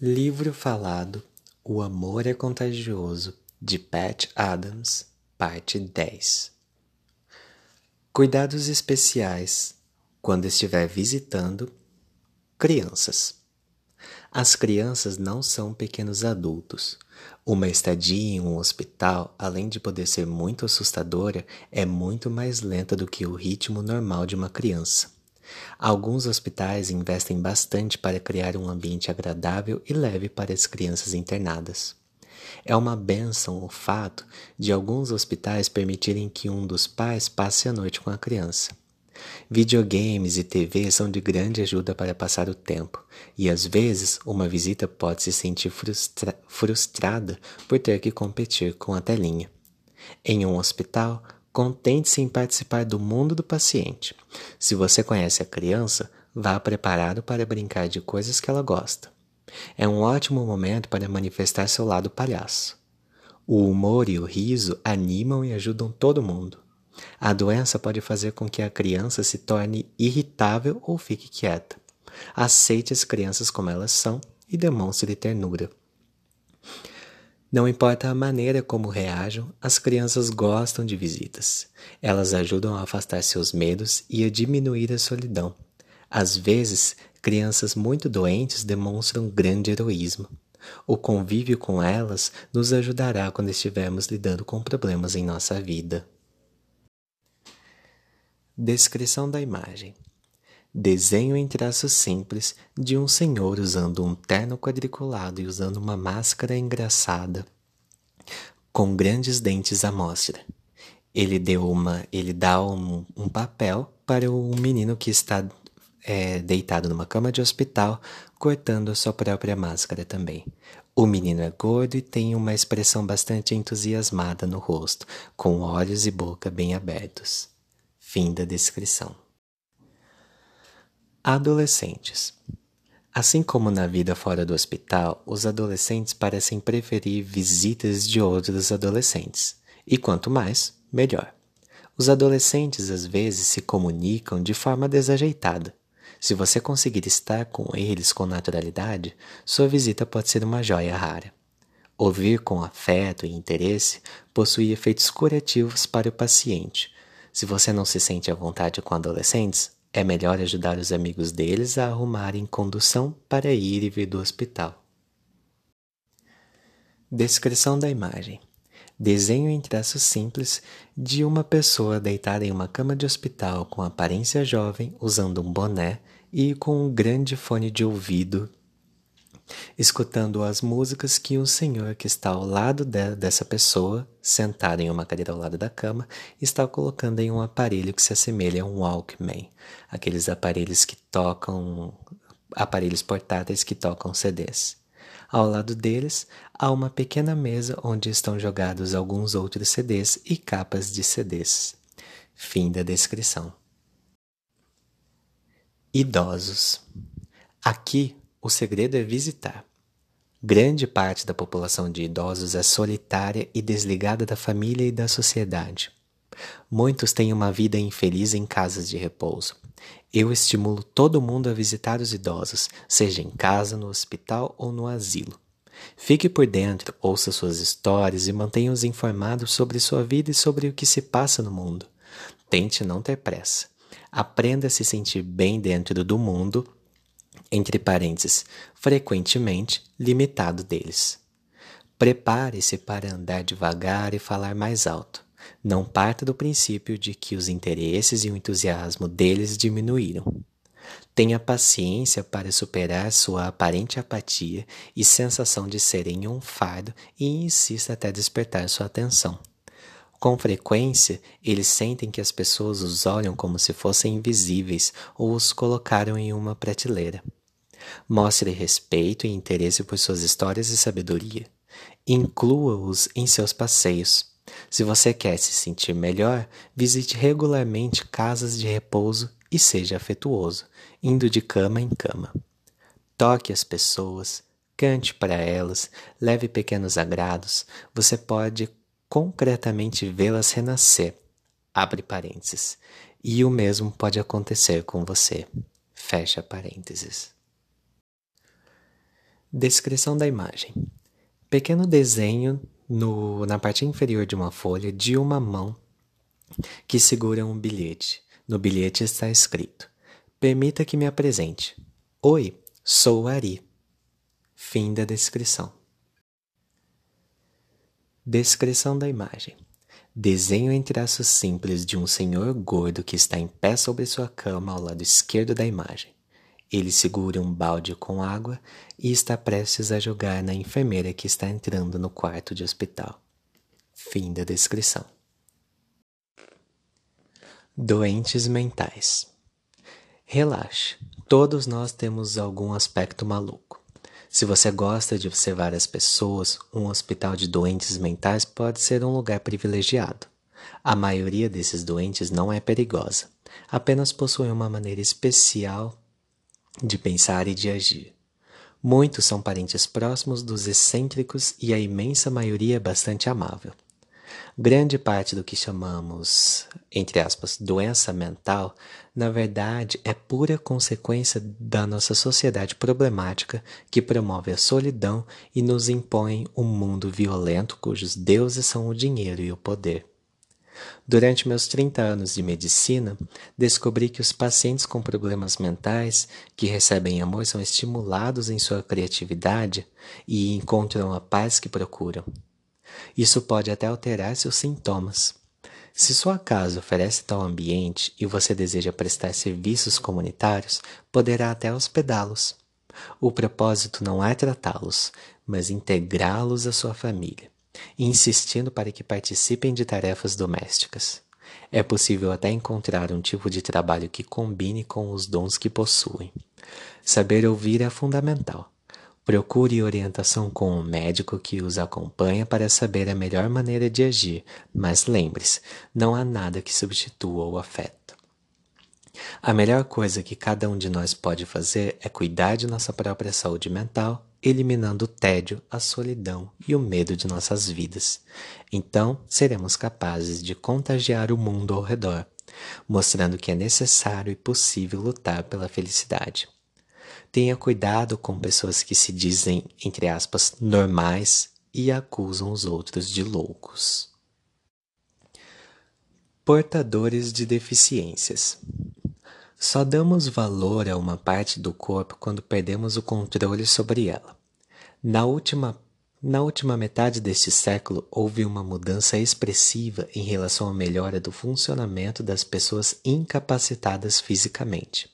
Livro falado O Amor é Contagioso, de Pat Adams, parte 10. Cuidados especiais quando estiver visitando crianças. As crianças não são pequenos adultos. Uma estadia em um hospital, além de poder ser muito assustadora, é muito mais lenta do que o ritmo normal de uma criança. Alguns hospitais investem bastante para criar um ambiente agradável e leve para as crianças internadas. É uma benção o fato de alguns hospitais permitirem que um dos pais passe a noite com a criança. Videogames e TV são de grande ajuda para passar o tempo, e às vezes uma visita pode se sentir frustra frustrada por ter que competir com a telinha. Em um hospital, Contente-se em participar do mundo do paciente. Se você conhece a criança, vá preparado para brincar de coisas que ela gosta. É um ótimo momento para manifestar seu lado palhaço. O humor e o riso animam e ajudam todo mundo. A doença pode fazer com que a criança se torne irritável ou fique quieta. Aceite as crianças como elas são e demonstre ternura. Não importa a maneira como reajam, as crianças gostam de visitas. Elas ajudam a afastar seus medos e a diminuir a solidão. Às vezes, crianças muito doentes demonstram grande heroísmo. O convívio com elas nos ajudará quando estivermos lidando com problemas em nossa vida. Descrição da imagem: Desenho em traços simples de um senhor usando um terno quadriculado e usando uma máscara engraçada, com grandes dentes à mostra. Ele deu uma, ele dá um, um papel para o menino que está é, deitado numa cama de hospital, cortando a sua própria máscara também. O menino é gordo e tem uma expressão bastante entusiasmada no rosto, com olhos e boca bem abertos. Fim da descrição. Adolescentes. Assim como na vida fora do hospital, os adolescentes parecem preferir visitas de outros adolescentes. E quanto mais, melhor. Os adolescentes às vezes se comunicam de forma desajeitada. Se você conseguir estar com eles com naturalidade, sua visita pode ser uma joia rara. Ouvir com afeto e interesse possui efeitos curativos para o paciente. Se você não se sente à vontade com adolescentes, é melhor ajudar os amigos deles a arrumarem condução para ir e vir do hospital. Descrição da imagem: Desenho em traços simples de uma pessoa deitada em uma cama de hospital com aparência jovem, usando um boné e com um grande fone de ouvido escutando as músicas que o senhor que está ao lado de, dessa pessoa, sentado em uma cadeira ao lado da cama, está colocando em um aparelho que se assemelha a um Walkman, aqueles aparelhos que tocam aparelhos portáteis que tocam CDs. Ao lado deles há uma pequena mesa onde estão jogados alguns outros CDs e capas de CDs. Fim da descrição. Idosos. Aqui o segredo é visitar. Grande parte da população de idosos é solitária e desligada da família e da sociedade. Muitos têm uma vida infeliz em casas de repouso. Eu estimulo todo mundo a visitar os idosos, seja em casa, no hospital ou no asilo. Fique por dentro, ouça suas histórias e mantenha-os informados sobre sua vida e sobre o que se passa no mundo. Tente não ter pressa. Aprenda a se sentir bem dentro do mundo entre parênteses, frequentemente limitado deles. Prepare-se para andar devagar e falar mais alto. Não parta do princípio de que os interesses e o entusiasmo deles diminuíram. Tenha paciência para superar sua aparente apatia e sensação de serem um fardo e insista até despertar sua atenção. Com frequência, eles sentem que as pessoas os olham como se fossem invisíveis ou os colocaram em uma prateleira. Mostre respeito e interesse por suas histórias e sabedoria. Inclua-os em seus passeios. Se você quer se sentir melhor, visite regularmente casas de repouso e seja afetuoso, indo de cama em cama. Toque as pessoas, cante para elas, leve pequenos agrados. Você pode concretamente vê-las renascer. Abre parênteses. E o mesmo pode acontecer com você. Fecha parênteses. Descrição da imagem: pequeno desenho no, na parte inferior de uma folha de uma mão que segura um bilhete. No bilhete está escrito: Permita que me apresente. Oi, sou Ari. Fim da descrição. Descrição da imagem: Desenho em traços simples de um senhor gordo que está em pé sobre sua cama ao lado esquerdo da imagem. Ele segura um balde com água e está prestes a jogar na enfermeira que está entrando no quarto de hospital. Fim da descrição. Doentes mentais. Relaxe, todos nós temos algum aspecto maluco. Se você gosta de observar as pessoas, um hospital de doentes mentais pode ser um lugar privilegiado. A maioria desses doentes não é perigosa, apenas possui uma maneira especial de pensar e de agir. Muitos são parentes próximos dos excêntricos e a imensa maioria é bastante amável. Grande parte do que chamamos, entre aspas, doença mental, na verdade é pura consequência da nossa sociedade problemática que promove a solidão e nos impõe um mundo violento cujos deuses são o dinheiro e o poder. Durante meus 30 anos de medicina, descobri que os pacientes com problemas mentais que recebem amor são estimulados em sua criatividade e encontram a paz que procuram. Isso pode até alterar seus sintomas. Se sua casa oferece tal ambiente e você deseja prestar serviços comunitários, poderá até hospedá-los. O propósito não é tratá-los, mas integrá-los à sua família insistindo para que participem de tarefas domésticas. É possível até encontrar um tipo de trabalho que combine com os dons que possuem. Saber ouvir é fundamental. Procure orientação com um médico que os acompanha para saber a melhor maneira de agir, mas lembre-se, não há nada que substitua o afeto. A melhor coisa que cada um de nós pode fazer é cuidar de nossa própria saúde mental eliminando o tédio, a solidão e o medo de nossas vidas. Então, seremos capazes de contagiar o mundo ao redor, mostrando que é necessário e possível lutar pela felicidade. Tenha cuidado com pessoas que se dizem, entre aspas, normais e acusam os outros de loucos. Portadores de deficiências. Só damos valor a uma parte do corpo quando perdemos o controle sobre ela. Na última, na última metade deste século, houve uma mudança expressiva em relação à melhora do funcionamento das pessoas incapacitadas fisicamente.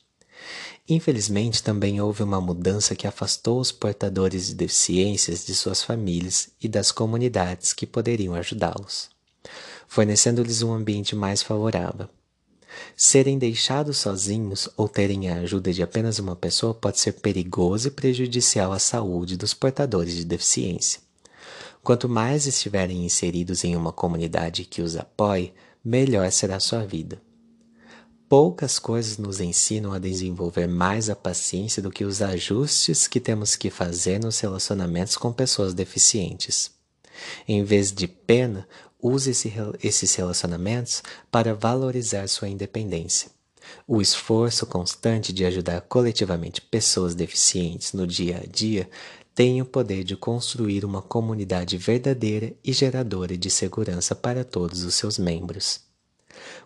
Infelizmente, também houve uma mudança que afastou os portadores de deficiências de suas famílias e das comunidades que poderiam ajudá-los, fornecendo-lhes um ambiente mais favorável. Serem deixados sozinhos ou terem a ajuda de apenas uma pessoa pode ser perigoso e prejudicial à saúde dos portadores de deficiência. Quanto mais estiverem inseridos em uma comunidade que os apoie, melhor será a sua vida. Poucas coisas nos ensinam a desenvolver mais a paciência do que os ajustes que temos que fazer nos relacionamentos com pessoas deficientes. Em vez de pena, use esse, esses relacionamentos para valorizar sua independência. O esforço constante de ajudar coletivamente pessoas deficientes no dia a dia tem o poder de construir uma comunidade verdadeira e geradora de segurança para todos os seus membros.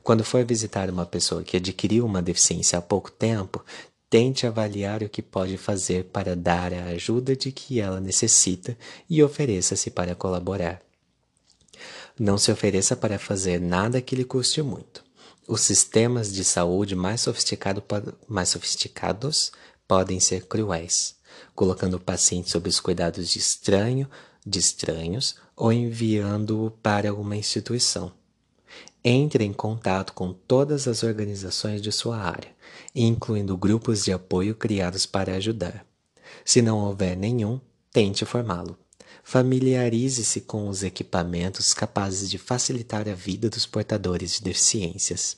Quando for visitar uma pessoa que adquiriu uma deficiência há pouco tempo, tente avaliar o que pode fazer para dar a ajuda de que ela necessita e ofereça-se para colaborar. Não se ofereça para fazer nada que lhe custe muito. Os sistemas de saúde mais, sofisticado, mais sofisticados podem ser cruéis, colocando o paciente sob os cuidados de estranho, de estranhos ou enviando-o para uma instituição. Entre em contato com todas as organizações de sua área, incluindo grupos de apoio criados para ajudar. Se não houver nenhum, tente formá-lo. Familiarize-se com os equipamentos capazes de facilitar a vida dos portadores de deficiências.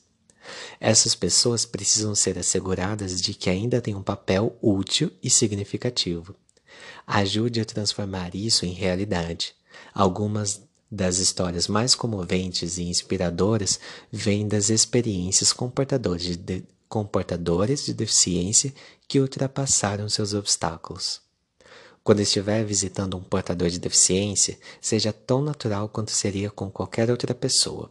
Essas pessoas precisam ser asseguradas de que ainda têm um papel útil e significativo. Ajude a transformar isso em realidade. Algumas das histórias mais comoventes e inspiradoras vêm das experiências com portadores de, com portadores de deficiência que ultrapassaram seus obstáculos. Quando estiver visitando um portador de deficiência, seja tão natural quanto seria com qualquer outra pessoa.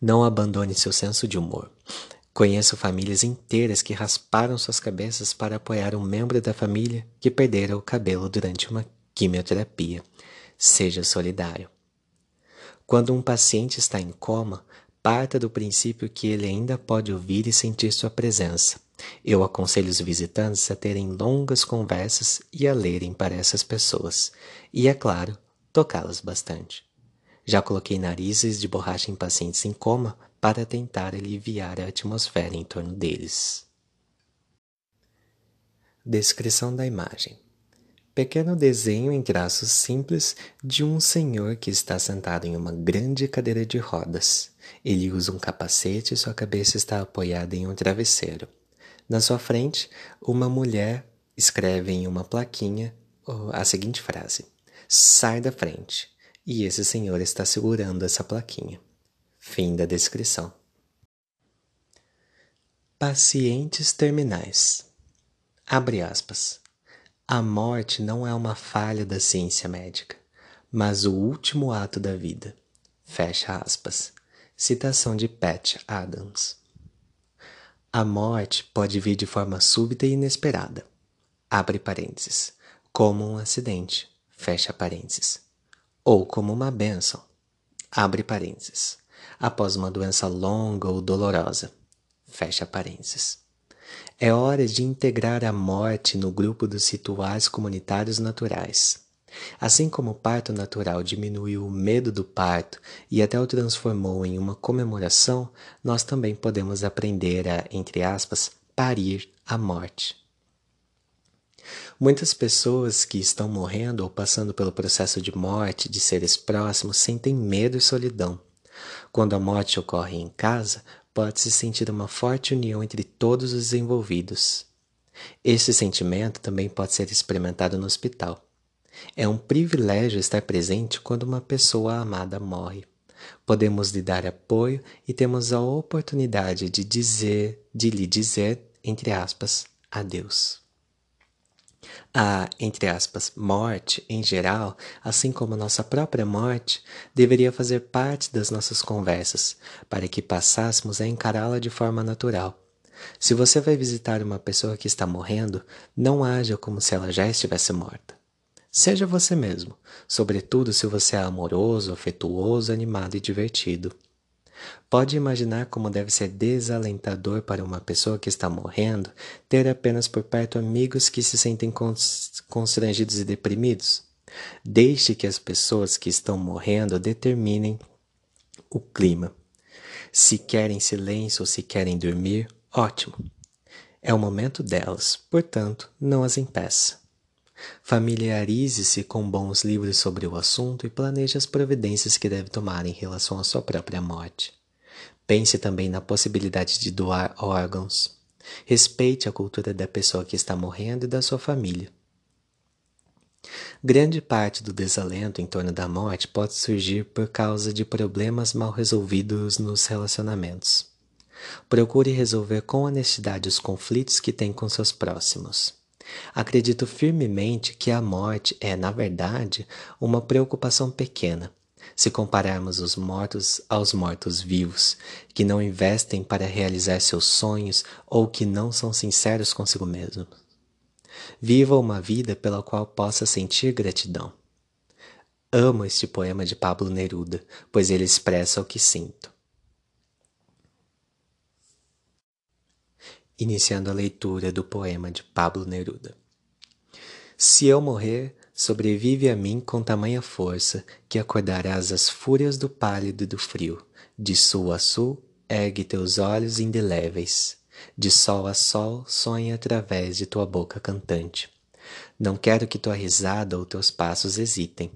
Não abandone seu senso de humor. Conheço famílias inteiras que rasparam suas cabeças para apoiar um membro da família que perdera o cabelo durante uma quimioterapia. Seja solidário. Quando um paciente está em coma, parta do princípio que ele ainda pode ouvir e sentir sua presença. Eu aconselho os visitantes a terem longas conversas e a lerem para essas pessoas, e, é claro, tocá-las bastante. Já coloquei narizes de borracha em pacientes em coma para tentar aliviar a atmosfera em torno deles. Descrição da imagem: Pequeno desenho em traços simples de um senhor que está sentado em uma grande cadeira de rodas. Ele usa um capacete e sua cabeça está apoiada em um travesseiro. Na sua frente, uma mulher escreve em uma plaquinha a seguinte frase: Sai da frente. E esse senhor está segurando essa plaquinha. Fim da descrição. Pacientes terminais. Abre aspas. A morte não é uma falha da ciência médica, mas o último ato da vida. Fecha aspas. Citação de Pat Adams. A morte pode vir de forma súbita e inesperada. Abre parênteses. Como um acidente. Fecha parênteses. Ou como uma bênção. Abre parênteses. Após uma doença longa ou dolorosa. Fecha parênteses. É hora de integrar a morte no grupo dos rituais comunitários naturais. Assim como o parto natural diminuiu o medo do parto e até o transformou em uma comemoração, nós também podemos aprender a, entre aspas, parir a morte. Muitas pessoas que estão morrendo ou passando pelo processo de morte de seres próximos sentem medo e solidão. Quando a morte ocorre em casa, pode-se sentir uma forte união entre todos os envolvidos. Esse sentimento também pode ser experimentado no hospital. É um privilégio estar presente quando uma pessoa amada morre. Podemos lhe dar apoio e temos a oportunidade de dizer, de lhe dizer, entre aspas, adeus. A, entre aspas, morte, em geral, assim como a nossa própria morte, deveria fazer parte das nossas conversas, para que passássemos a encará-la de forma natural. Se você vai visitar uma pessoa que está morrendo, não haja como se ela já estivesse morta. Seja você mesmo, sobretudo se você é amoroso, afetuoso, animado e divertido. Pode imaginar como deve ser desalentador para uma pessoa que está morrendo ter apenas por perto amigos que se sentem constrangidos e deprimidos? Deixe que as pessoas que estão morrendo determinem o clima. Se querem silêncio ou se querem dormir, ótimo. É o momento delas, portanto, não as impeça. Familiarize-se com bons livros sobre o assunto e planeje as providências que deve tomar em relação à sua própria morte. Pense também na possibilidade de doar órgãos. Respeite a cultura da pessoa que está morrendo e da sua família. Grande parte do desalento em torno da morte pode surgir por causa de problemas mal resolvidos nos relacionamentos. Procure resolver com honestidade os conflitos que tem com seus próximos. Acredito firmemente que a morte é, na verdade, uma preocupação pequena, se compararmos os mortos aos mortos-vivos, que não investem para realizar seus sonhos ou que não são sinceros consigo mesmos. Viva uma vida pela qual possa sentir gratidão. Amo este poema de Pablo Neruda, pois ele expressa o que sinto. Iniciando a leitura do poema de Pablo Neruda. Se eu morrer, sobrevive a mim com tamanha força que acordarás as fúrias do pálido e do frio. De sul a sul, ergue teus olhos indeléveis. De sol a sol, sonha através de tua boca cantante. Não quero que tua risada ou teus passos hesitem.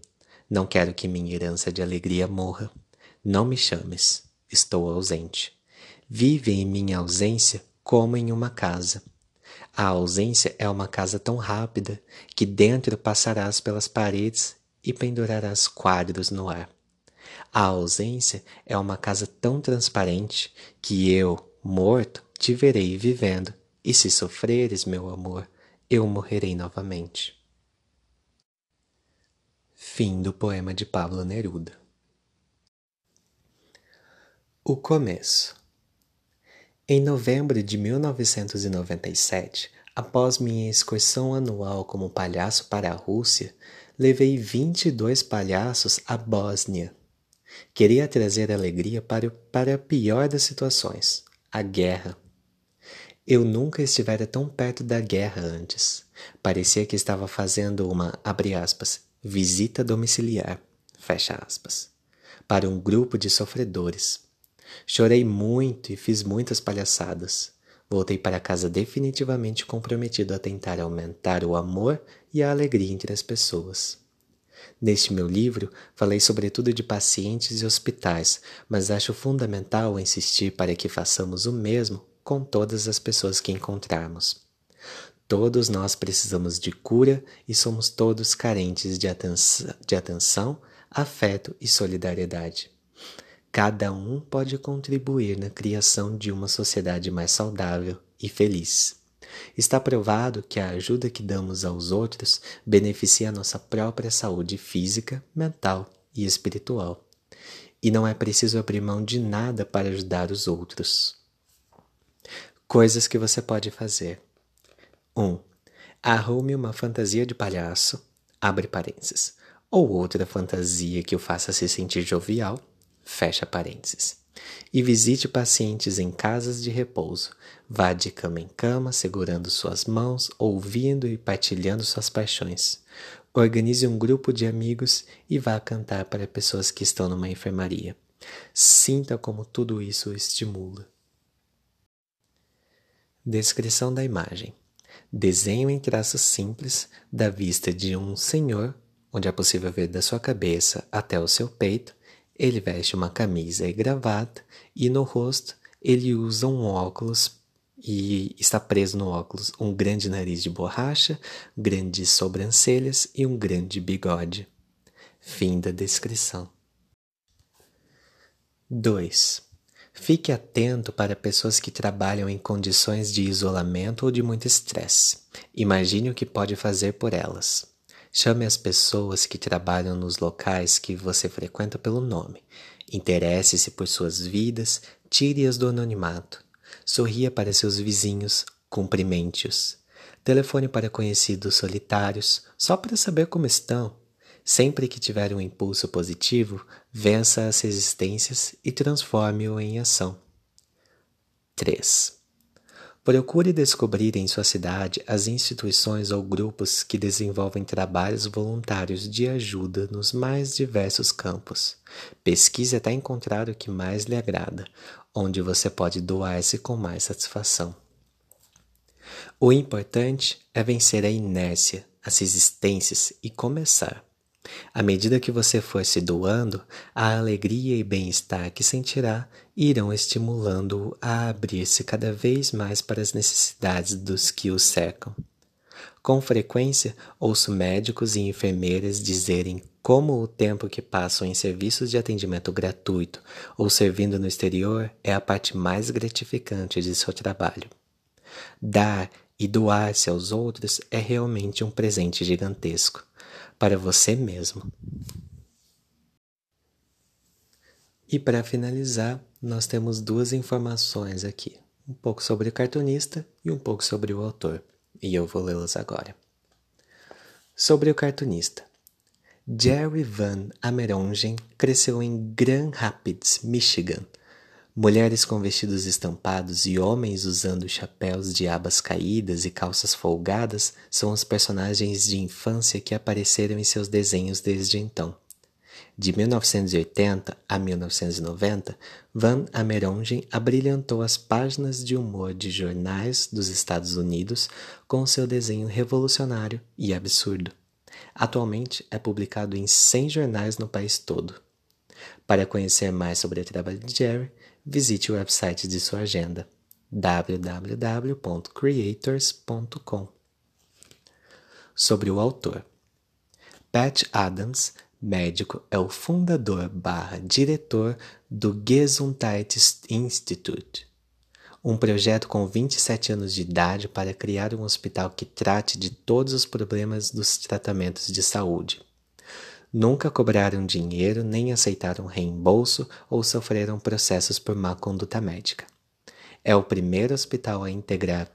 Não quero que minha herança de alegria morra. Não me chames, estou ausente. Vive em minha ausência como em uma casa. A ausência é uma casa tão rápida que dentro passarás pelas paredes e pendurarás quadros no ar. A ausência é uma casa tão transparente que eu, morto, te verei vivendo, e se sofreres, meu amor, eu morrerei novamente. Fim do poema de Pablo Neruda. O começo. Em novembro de 1997, após minha excursão anual como palhaço para a Rússia, levei 22 palhaços à Bósnia. Queria trazer alegria para, para a pior das situações, a guerra. Eu nunca estivera tão perto da guerra antes. Parecia que estava fazendo uma, aspas, visita domiciliar, fecha aspas, para um grupo de sofredores. Chorei muito e fiz muitas palhaçadas. Voltei para casa definitivamente comprometido a tentar aumentar o amor e a alegria entre as pessoas. Neste meu livro, falei sobretudo de pacientes e hospitais, mas acho fundamental insistir para que façamos o mesmo com todas as pessoas que encontrarmos. Todos nós precisamos de cura e somos todos carentes de, atenção, de atenção, afeto e solidariedade. Cada um pode contribuir na criação de uma sociedade mais saudável e feliz. Está provado que a ajuda que damos aos outros beneficia a nossa própria saúde física, mental e espiritual. E não é preciso abrir mão de nada para ajudar os outros. Coisas que você pode fazer. 1. Um, arrume uma fantasia de palhaço, abre parênteses, ou outra fantasia que o faça se sentir jovial, fecha parênteses. E visite pacientes em casas de repouso. Vá de cama em cama, segurando suas mãos, ouvindo e partilhando suas paixões. Organize um grupo de amigos e vá cantar para pessoas que estão numa enfermaria. Sinta como tudo isso o estimula. Descrição da imagem: Desenho em traços simples da vista de um senhor, onde é possível ver da sua cabeça até o seu peito. Ele veste uma camisa e gravata, e no rosto ele usa um óculos e está preso no óculos um grande nariz de borracha, grandes sobrancelhas e um grande bigode. Fim da descrição. 2. Fique atento para pessoas que trabalham em condições de isolamento ou de muito estresse. Imagine o que pode fazer por elas. Chame as pessoas que trabalham nos locais que você frequenta pelo nome. Interesse-se por suas vidas, tire-as do anonimato. Sorria para seus vizinhos, cumprimente-os. Telefone para conhecidos solitários, só para saber como estão. Sempre que tiver um impulso positivo, vença as resistências e transforme-o em ação. 3. Procure descobrir em sua cidade as instituições ou grupos que desenvolvem trabalhos voluntários de ajuda nos mais diversos campos. Pesquise até encontrar o que mais lhe agrada, onde você pode doar-se com mais satisfação. O importante é vencer a inércia, as resistências e começar. À medida que você for se doando, a alegria e bem-estar que sentirá irão estimulando-o a abrir-se cada vez mais para as necessidades dos que o cercam. Com frequência, ouço médicos e enfermeiras dizerem como o tempo que passam em serviços de atendimento gratuito ou servindo no exterior é a parte mais gratificante de seu trabalho. Dar e doar-se aos outros é realmente um presente gigantesco para você mesmo. E para finalizar, nós temos duas informações aqui: um pouco sobre o cartunista e um pouco sobre o autor, e eu vou lê-las agora. Sobre o cartunista. Jerry Van Amerongen cresceu em Grand Rapids, Michigan, Mulheres com vestidos estampados e homens usando chapéus de abas caídas e calças folgadas são os personagens de infância que apareceram em seus desenhos desde então. De 1980 a 1990, Van Amerongen abrilhantou as páginas de humor de jornais dos Estados Unidos com seu desenho revolucionário e absurdo. Atualmente é publicado em 100 jornais no país todo. Para conhecer mais sobre o trabalho de Jerry, visite o website de sua agenda www.creators.com. Sobre o autor. Pat Adams, médico, é o fundador barra diretor do Gesundheit Institute, um projeto com 27 anos de idade para criar um hospital que trate de todos os problemas dos tratamentos de saúde. Nunca cobraram dinheiro, nem aceitaram reembolso ou sofreram processos por má conduta médica. É o primeiro hospital a integrar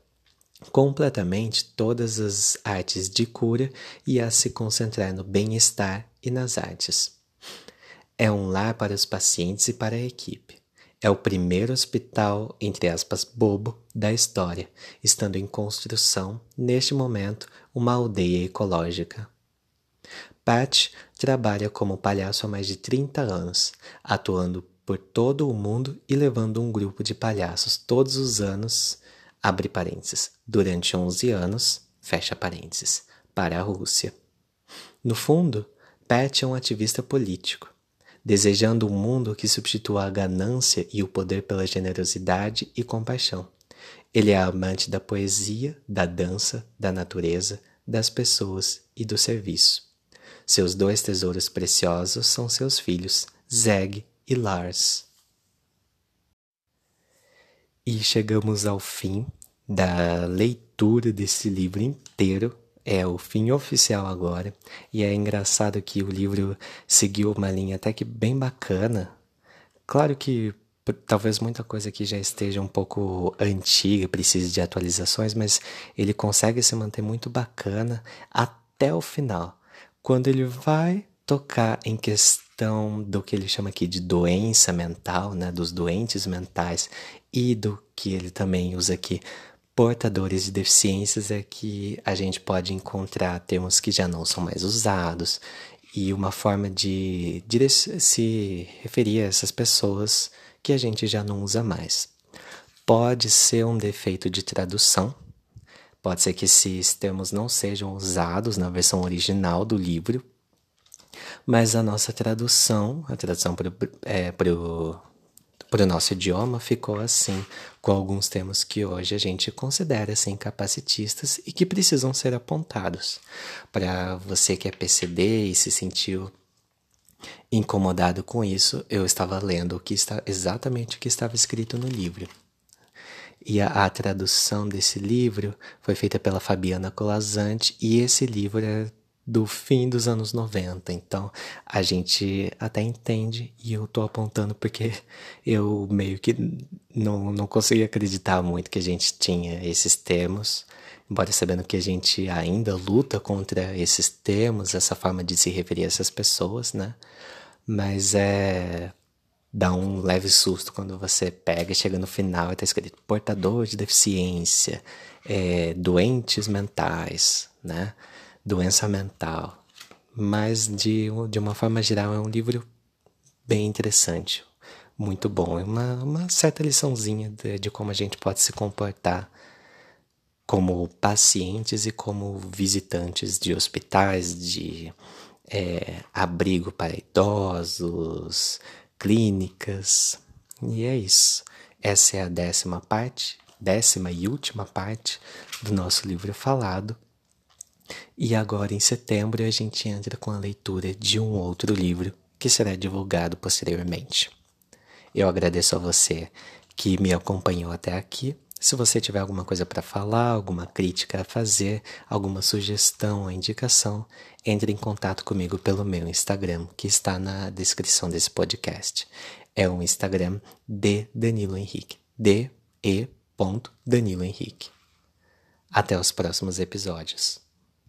completamente todas as artes de cura e a se concentrar no bem-estar e nas artes. É um lar para os pacientes e para a equipe. É o primeiro hospital, entre aspas, bobo da história, estando em construção, neste momento, uma aldeia ecológica. Pat trabalha como palhaço há mais de 30 anos, atuando por todo o mundo e levando um grupo de palhaços todos os anos, abre parênteses, durante 11 anos, fecha parênteses, para a Rússia. No fundo, Pat é um ativista político desejando um mundo que substitua a ganância e o poder pela generosidade e compaixão. Ele é amante da poesia, da dança, da natureza, das pessoas e do serviço. Seus dois tesouros preciosos são seus filhos, Zeg e Lars. E chegamos ao fim da leitura desse livro inteiro é o fim oficial agora. E é engraçado que o livro seguiu uma linha até que bem bacana. Claro que talvez muita coisa aqui já esteja um pouco antiga, precise de atualizações, mas ele consegue se manter muito bacana até o final. Quando ele vai tocar em questão do que ele chama aqui de doença mental, né, dos doentes mentais e do que ele também usa aqui portadores de deficiências é que a gente pode encontrar termos que já não são mais usados e uma forma de, de se referir a essas pessoas que a gente já não usa mais. Pode ser um defeito de tradução, pode ser que esses termos não sejam usados na versão original do livro, mas a nossa tradução, a tradução para é, o nosso idioma ficou assim, com alguns termos que hoje a gente considera assim capacitistas e que precisam ser apontados. Para você que é PCD e se sentiu incomodado com isso, eu estava lendo o que está exatamente o que estava escrito no livro. E a, a tradução desse livro foi feita pela Fabiana Colazante e esse livro é do fim dos anos 90. Então a gente até entende e eu tô apontando porque eu meio que não, não consegui acreditar muito que a gente tinha esses termos, embora sabendo que a gente ainda luta contra esses termos, essa forma de se referir a essas pessoas, né? Mas é. Dá um leve susto quando você pega e chega no final e tá escrito portador de deficiência, é, doentes mentais, né? doença mental. Mas, de, de uma forma geral, é um livro bem interessante, muito bom. É uma, uma certa liçãozinha de, de como a gente pode se comportar como pacientes e como visitantes de hospitais, de é, abrigo para idosos, clínicas. E é isso. Essa é a décima parte, décima e última parte do nosso livro falado. E agora, em setembro, a gente entra com a leitura de um outro livro que será divulgado posteriormente. Eu agradeço a você que me acompanhou até aqui. Se você tiver alguma coisa para falar, alguma crítica a fazer, alguma sugestão ou indicação, entre em contato comigo pelo meu Instagram, que está na descrição desse podcast. É o Instagram de Danilo Henrique. D E Danilo Henrique. Até os próximos episódios.